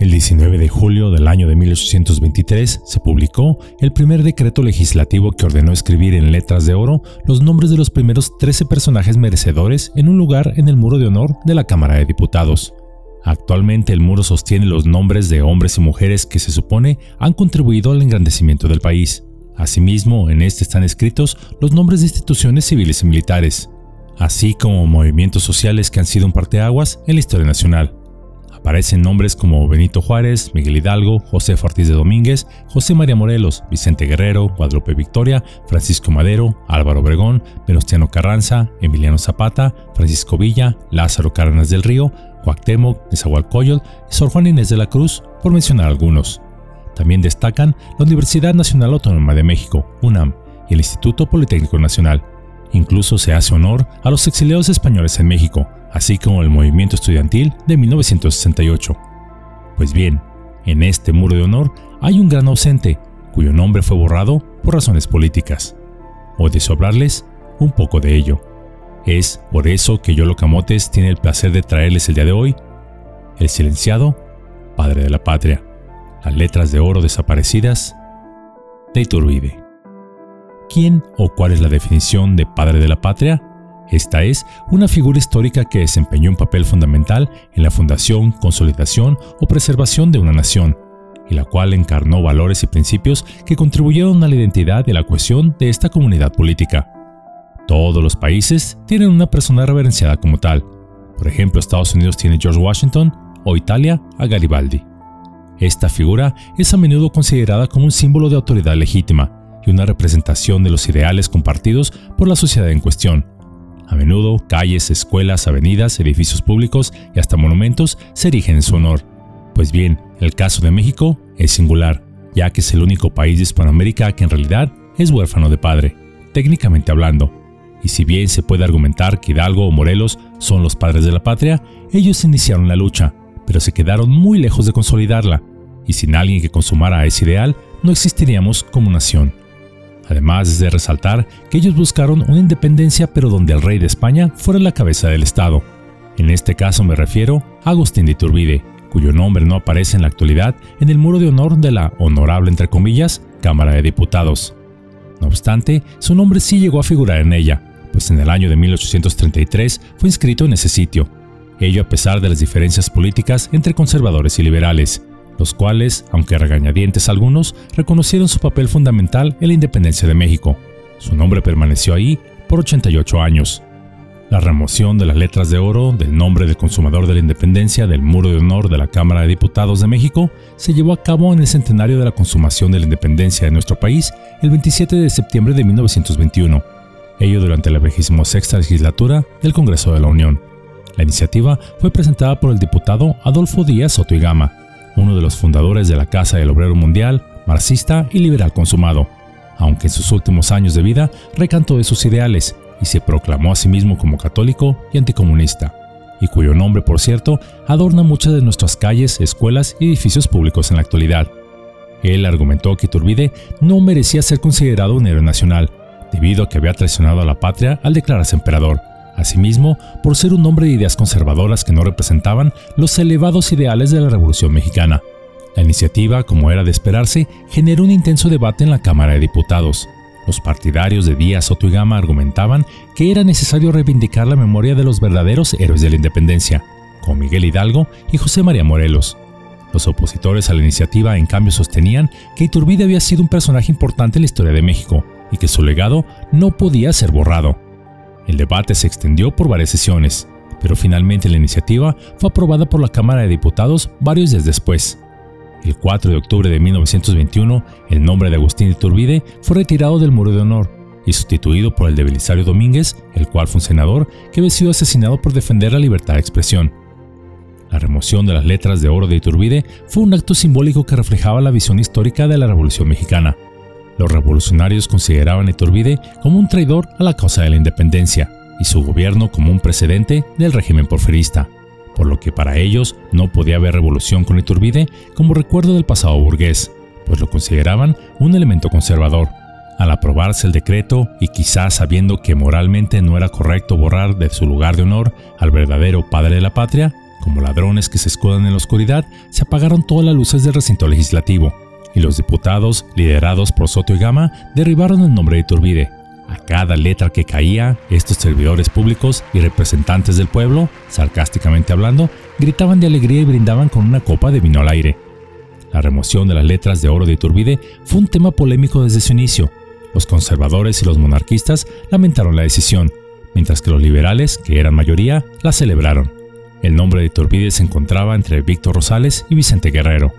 El 19 de julio del año de 1823 se publicó el primer decreto legislativo que ordenó escribir en letras de oro los nombres de los primeros 13 personajes merecedores en un lugar en el muro de honor de la Cámara de Diputados. Actualmente el muro sostiene los nombres de hombres y mujeres que se supone han contribuido al engrandecimiento del país. Asimismo, en este están escritos los nombres de instituciones civiles y militares, así como movimientos sociales que han sido un parteaguas en la historia nacional. Aparecen nombres como Benito Juárez, Miguel Hidalgo, José Ortiz de Domínguez, José María Morelos, Vicente Guerrero, Guadalupe Victoria, Francisco Madero, Álvaro Obregón, Venustiano Carranza, Emiliano Zapata, Francisco Villa, Lázaro Cárdenas del Río, Cuauhtémoc, Nezahualcóyotl y Sor Juan Inés de la Cruz, por mencionar algunos. También destacan la Universidad Nacional Autónoma de México, UNAM, y el Instituto Politécnico Nacional. Incluso se hace honor a los exiliados españoles en México, así como el movimiento estudiantil de 1968. Pues bien, en este muro de honor hay un gran ausente, cuyo nombre fue borrado por razones políticas. Hoy deseo hablarles un poco de ello. Es por eso que Yolo Camotes tiene el placer de traerles el día de hoy el silenciado Padre de la Patria, las letras de oro desaparecidas de Iturbide. ¿Quién o cuál es la definición de Padre de la Patria? Esta es una figura histórica que desempeñó un papel fundamental en la fundación, consolidación o preservación de una nación, y la cual encarnó valores y principios que contribuyeron a la identidad y la cohesión de esta comunidad política. Todos los países tienen una persona reverenciada como tal. Por ejemplo, Estados Unidos tiene George Washington o Italia a Garibaldi. Esta figura es a menudo considerada como un símbolo de autoridad legítima y una representación de los ideales compartidos por la sociedad en cuestión, a menudo, calles, escuelas, avenidas, edificios públicos y hasta monumentos se erigen en su honor. Pues bien, el caso de México es singular, ya que es el único país de Hispanoamérica que en realidad es huérfano de padre, técnicamente hablando. Y si bien se puede argumentar que Hidalgo o Morelos son los padres de la patria, ellos iniciaron la lucha, pero se quedaron muy lejos de consolidarla, y sin alguien que consumara ese ideal, no existiríamos como nación. Además es de resaltar que ellos buscaron una independencia pero donde el rey de España fuera la cabeza del Estado. En este caso me refiero a Agustín de Iturbide, cuyo nombre no aparece en la actualidad en el muro de honor de la honorable entre comillas Cámara de Diputados. No obstante, su nombre sí llegó a figurar en ella, pues en el año de 1833 fue inscrito en ese sitio, ello a pesar de las diferencias políticas entre conservadores y liberales, los cuales, aunque regañadientes algunos, reconocieron su papel fundamental en la independencia de México. Su nombre permaneció ahí por 88 años. La remoción de las letras de oro del nombre del consumador de la independencia del muro de honor de la Cámara de Diputados de México se llevó a cabo en el centenario de la consumación de la independencia de nuestro país el 27 de septiembre de 1921, ello durante la sexta legislatura del Congreso de la Unión. La iniciativa fue presentada por el diputado Adolfo Díaz Soto Gama, uno de los fundadores de la Casa del Obrero Mundial, marxista y liberal consumado, aunque en sus últimos años de vida recantó de sus ideales y se proclamó a sí mismo como católico y anticomunista, y cuyo nombre, por cierto, adorna muchas de nuestras calles, escuelas y edificios públicos en la actualidad. Él argumentó que Iturbide no merecía ser considerado un héroe nacional, debido a que había traicionado a la patria al declararse emperador, Asimismo, por ser un hombre de ideas conservadoras que no representaban los elevados ideales de la Revolución Mexicana. La iniciativa, como era de esperarse, generó un intenso debate en la Cámara de Diputados. Los partidarios de Díaz Soto y Gama argumentaban que era necesario reivindicar la memoria de los verdaderos héroes de la independencia, como Miguel Hidalgo y José María Morelos. Los opositores a la iniciativa, en cambio, sostenían que Iturbide había sido un personaje importante en la historia de México y que su legado no podía ser borrado. El debate se extendió por varias sesiones, pero finalmente la iniciativa fue aprobada por la Cámara de Diputados varios días después. El 4 de octubre de 1921, el nombre de Agustín Iturbide fue retirado del muro de honor y sustituido por el de Belisario Domínguez, el cual fue un senador que había sido asesinado por defender la libertad de expresión. La remoción de las letras de oro de Iturbide fue un acto simbólico que reflejaba la visión histórica de la Revolución Mexicana, los revolucionarios consideraban a Iturbide como un traidor a la causa de la independencia y su gobierno como un precedente del régimen porfirista, por lo que para ellos no podía haber revolución con Iturbide como recuerdo del pasado burgués, pues lo consideraban un elemento conservador. Al aprobarse el decreto y quizás sabiendo que moralmente no era correcto borrar de su lugar de honor al verdadero padre de la patria, Como ladrones que se escudan en la oscuridad, se apagaron todas las luces del recinto legislativo, y los diputados, liderados por Soto y Gama, derribaron el nombre de Iturbide. A cada letra que caía, estos servidores públicos y representantes del pueblo, sarcásticamente hablando, gritaban de alegría y brindaban con una copa de vino al aire. La remoción de las letras de oro de Iturbide fue un tema polémico desde su inicio. Los conservadores y los monarquistas lamentaron la decisión, mientras que los liberales, que eran mayoría, la celebraron. El nombre de Iturbide se encontraba entre Víctor Rosales y Vicente Guerrero.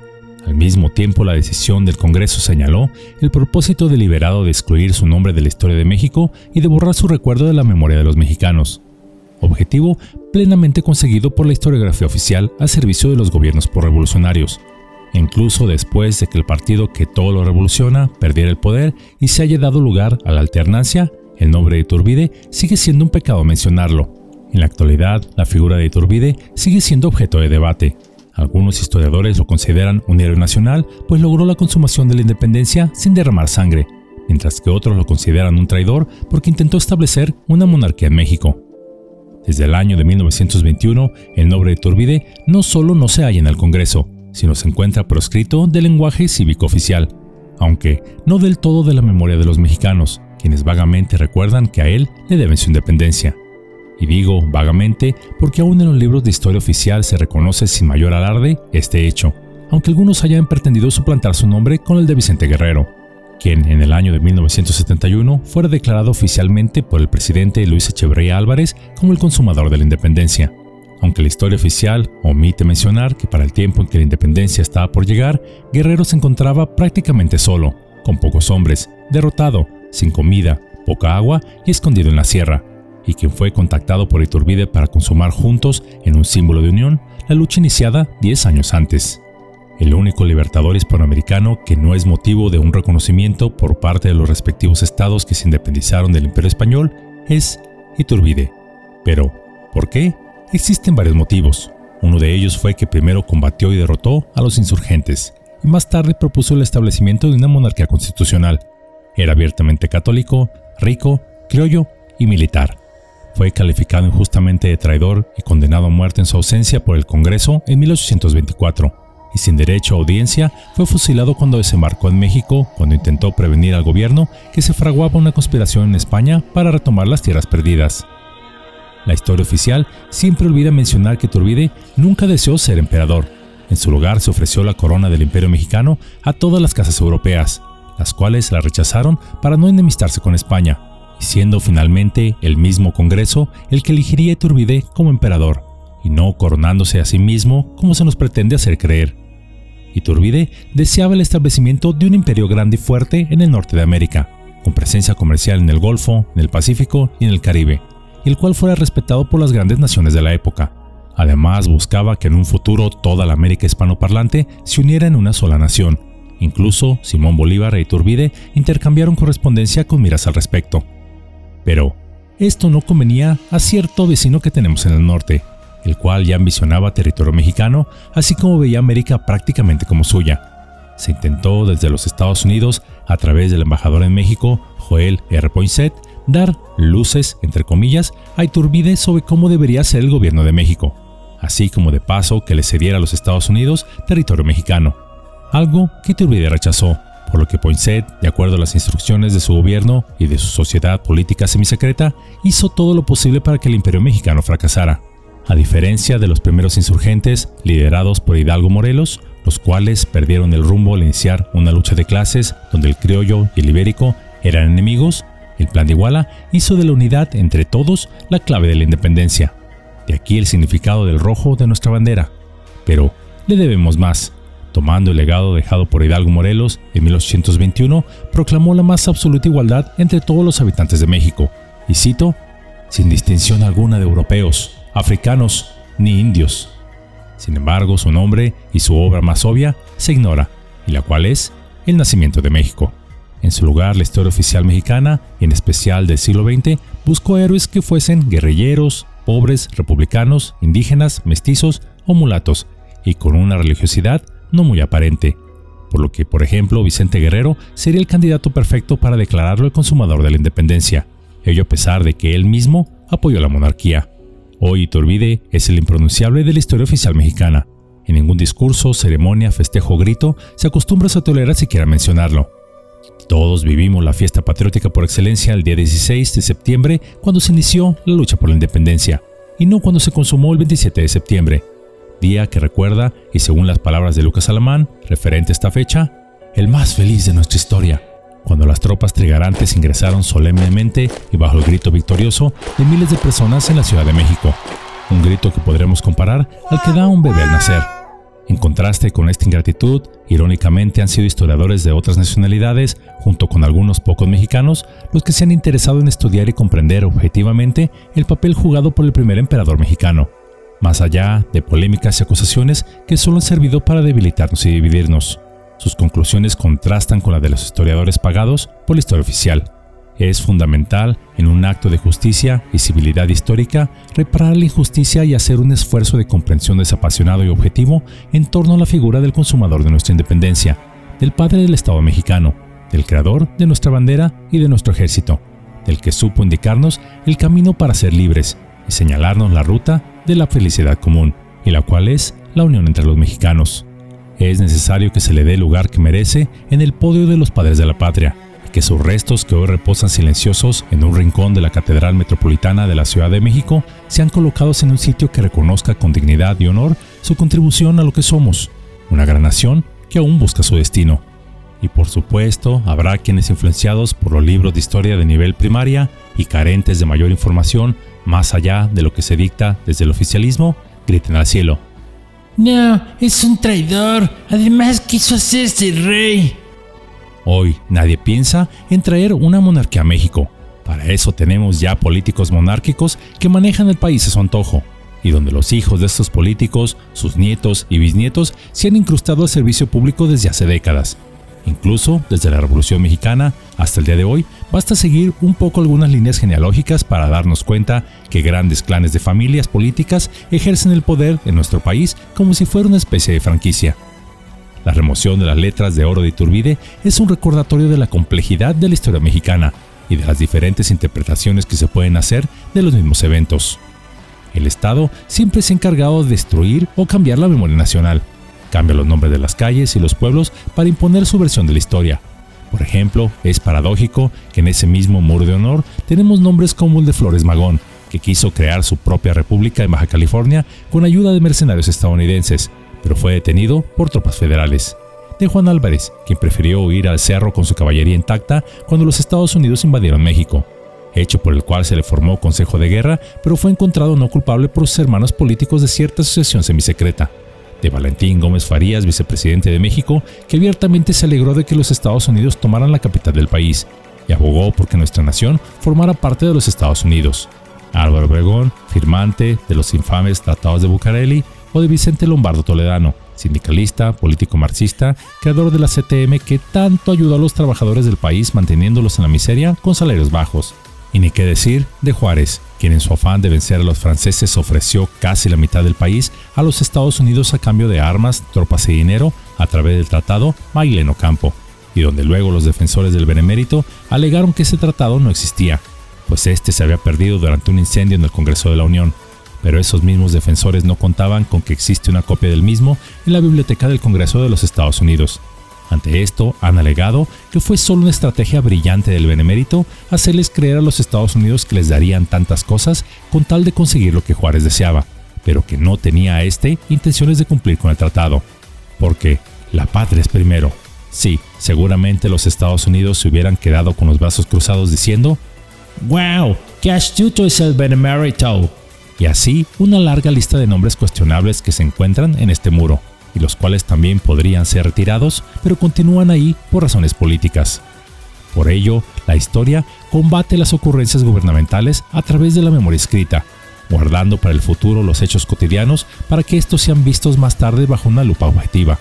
Al mismo tiempo, la decisión del Congreso señaló el propósito deliberado de excluir su nombre de la historia de México y de borrar su recuerdo de la memoria de los mexicanos. Objetivo plenamente conseguido por la historiografía oficial al servicio de los gobiernos por revolucionarios, incluso después de que el partido que todo lo revoluciona perdiera el poder y se haya dado lugar a la alternancia, el nombre de Iturbide sigue siendo un pecado mencionarlo. En la actualidad, la figura de Iturbide sigue siendo objeto de debate, algunos historiadores lo consideran un héroe nacional, pues logró la consumación de la independencia sin derramar sangre, mientras que otros lo consideran un traidor porque intentó establecer una monarquía en México. Desde el año de 1921, el nombre de Turbide no solo no se halla en el Congreso, sino se encuentra proscrito del lenguaje cívico oficial, aunque no del todo de la memoria de los mexicanos, quienes vagamente recuerdan que a él le deben su independencia. Y digo vagamente porque aún en los libros de historia oficial se reconoce sin mayor alarde este hecho, aunque algunos hayan pretendido suplantar su nombre con el de Vicente Guerrero, quien en el año de 1971 fuera declarado oficialmente por el presidente Luis Echeverría Álvarez como el consumador de la independencia. Aunque la historia oficial omite mencionar que para el tiempo en que la independencia estaba por llegar, Guerrero se encontraba prácticamente solo, con pocos hombres, derrotado, sin comida, poca agua y escondido en la sierra, y quien fue contactado por Iturbide para consumar juntos, en un símbolo de unión, la lucha iniciada 10 años antes. El único libertador hispanoamericano que no es motivo de un reconocimiento por parte de los respectivos estados que se independizaron del Imperio Español es Iturbide. Pero, ¿por qué? Existen varios motivos. Uno de ellos fue que primero combatió y derrotó a los insurgentes, y más tarde propuso el establecimiento de una monarquía constitucional. Era abiertamente católico, rico, criollo y militar. Fue calificado injustamente de traidor y condenado a muerte en su ausencia por el Congreso en 1824, y sin derecho a audiencia fue fusilado cuando desembarcó en México cuando intentó prevenir al gobierno que se fraguaba una conspiración en España para retomar las tierras perdidas. La historia oficial siempre olvida mencionar que Turbide nunca deseó ser emperador. En su lugar se ofreció la corona del imperio mexicano a todas las casas europeas, las cuales la rechazaron para no enemistarse con España, siendo finalmente el mismo Congreso el que elegiría a Iturbide como emperador, y no coronándose a sí mismo como se nos pretende hacer creer. Iturbide deseaba el establecimiento de un imperio grande y fuerte en el norte de América, con presencia comercial en el Golfo, en el Pacífico y en el Caribe, y el cual fuera respetado por las grandes naciones de la época. Además, buscaba que en un futuro toda la América hispanoparlante se uniera en una sola nación. Incluso Simón Bolívar e Iturbide intercambiaron correspondencia con miras al respecto. Pero esto no convenía a cierto vecino que tenemos en el norte, el cual ya ambicionaba territorio mexicano, así como veía América prácticamente como suya. Se intentó desde los Estados Unidos, a través del embajador en México, Joel R. Poinsett, dar luces, entre comillas, a Iturbide sobre cómo debería ser el gobierno de México, así como de paso que le cediera a los Estados Unidos territorio mexicano, algo que Iturbide rechazó, por lo que Poinsett, de acuerdo a las instrucciones de su gobierno y de su sociedad política semisecreta, hizo todo lo posible para que el imperio mexicano fracasara. A diferencia de los primeros insurgentes, liderados por Hidalgo Morelos, los cuales perdieron el rumbo al iniciar una lucha de clases donde el criollo y el ibérico eran enemigos, el plan de Iguala hizo de la unidad entre todos la clave de la independencia. De aquí el significado del rojo de nuestra bandera. Pero le debemos más. Tomando el legado dejado por Hidalgo Morelos en 1821, proclamó la más absoluta igualdad entre todos los habitantes de México, y cito, sin distinción alguna de europeos, africanos ni indios. Sin embargo, su nombre y su obra más obvia se ignora, y la cual es el nacimiento de México. En su lugar, la historia oficial mexicana, en especial del siglo XX, buscó héroes que fuesen guerrilleros, pobres, republicanos, indígenas, mestizos o mulatos, y con una religiosidad no muy aparente, por lo que, por ejemplo, Vicente Guerrero sería el candidato perfecto para declararlo el consumador de la independencia, ello a pesar de que él mismo apoyó la monarquía. Hoy Iturbide es el impronunciable de la historia oficial mexicana. En ningún discurso, ceremonia, festejo o grito se acostumbra a tolerar siquiera mencionarlo. Todos vivimos la fiesta patriótica por excelencia el día 16 de septiembre, cuando se inició la lucha por la independencia, y no cuando se consumó el 27 de septiembre, día que recuerda, y según las palabras de Lucas Alamán, referente a esta fecha, el más feliz de nuestra historia, cuando las tropas trigarantes ingresaron solemnemente y bajo el grito victorioso de miles de personas en la Ciudad de México, un grito que podremos comparar al que da un bebé al nacer. En contraste con esta ingratitud, irónicamente han sido historiadores de otras nacionalidades, junto con algunos pocos mexicanos, los que se han interesado en estudiar y comprender objetivamente el papel jugado por el primer emperador mexicano, más allá de polémicas y acusaciones que solo han servido para debilitarnos y dividirnos. Sus conclusiones contrastan con las de los historiadores pagados por la historia oficial. Es fundamental, en un acto de justicia y civilidad histórica, reparar la injusticia y hacer un esfuerzo de comprensión desapasionado y objetivo en torno a la figura del consumador de nuestra independencia, del padre del Estado mexicano, del creador de nuestra bandera y de nuestro ejército, del que supo indicarnos el camino para ser libres y señalarnos la ruta de la felicidad común, y la cual es la unión entre los mexicanos es necesario que se le dé el lugar que merece en el podio de los padres de la patria, y que sus restos que hoy reposan silenciosos en un rincón de la Catedral Metropolitana de la Ciudad de México sean colocados en un sitio que reconozca con dignidad y honor su contribución a lo que somos, una gran nación que aún busca su destino. Y por supuesto, habrá quienes influenciados por los libros de historia de nivel primaria y carentes de mayor información, más allá de lo que se dicta desde el oficialismo, griten al cielo. No, es un traidor. Además quiso hacerse rey. Hoy nadie piensa en traer una monarquía a México. Para eso tenemos ya políticos monárquicos que manejan el país a su antojo, y donde los hijos de estos políticos, sus nietos y bisnietos se han incrustado al servicio público desde hace décadas. Incluso desde la Revolución Mexicana hasta el día de hoy, basta seguir un poco algunas líneas genealógicas para darnos cuenta que grandes clanes de familias políticas ejercen el poder en nuestro país como si fuera una especie de franquicia. La remoción de las letras de oro de Iturbide es un recordatorio de la complejidad de la historia mexicana y de las diferentes interpretaciones que se pueden hacer de los mismos eventos. El Estado siempre se ha encargado de destruir o cambiar la memoria nacional, Cambia los nombres de las calles y los pueblos para imponer su versión de la historia. Por ejemplo, es paradójico que en ese mismo muro de honor tenemos nombres como el de Flores Magón, que quiso crear su propia república en Baja California con ayuda de mercenarios estadounidenses, pero fue detenido por tropas federales. De Juan Álvarez, quien prefirió huir al cerro con su caballería intacta cuando los Estados Unidos invadieron México, hecho por el cual se le formó Consejo de Guerra, pero fue encontrado no culpable por sus hermanos políticos de cierta asociación semisecreta de Valentín Gómez Farías, vicepresidente de México, que abiertamente se alegró de que los Estados Unidos tomaran la capital del país y abogó porque nuestra nación formara parte de los Estados Unidos. Álvaro Obregón, firmante de los infames tratados de Bucareli, o de Vicente Lombardo Toledano, sindicalista, político marxista, creador de la CTM que tanto ayudó a los trabajadores del país manteniéndolos en la miseria con salarios bajos. Y ni qué decir de Juárez, quien en su afán de vencer a los franceses ofreció casi la mitad del país a los Estados Unidos a cambio de armas, tropas y dinero a través del tratado Maileno Campo, y donde luego los defensores del benemérito alegaron que ese tratado no existía, pues este se había perdido durante un incendio en el Congreso de la Unión. Pero esos mismos defensores no contaban con que existe una copia del mismo en la biblioteca del Congreso de los Estados Unidos, ante esto, han alegado que fue solo una estrategia brillante del benemérito hacerles creer a los Estados Unidos que les darían tantas cosas con tal de conseguir lo que Juárez deseaba, pero que no tenía a este intenciones de cumplir con el tratado. Porque la patria es primero. Sí, seguramente los Estados Unidos se hubieran quedado con los brazos cruzados diciendo, ¡Wow! ¡Qué astuto es el benemérito! Y así una larga lista de nombres cuestionables que se encuentran en este muro y los cuales también podrían ser retirados, pero continúan ahí por razones políticas. Por ello, la historia combate las ocurrencias gubernamentales a través de la memoria escrita, guardando para el futuro los hechos cotidianos para que estos sean vistos más tarde bajo una lupa objetiva,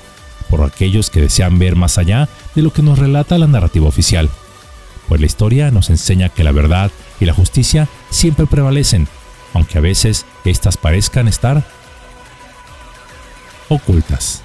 por aquellos que desean ver más allá de lo que nos relata la narrativa oficial. Pues la historia nos enseña que la verdad y la justicia siempre prevalecen, aunque a veces éstas parezcan estar ocultas.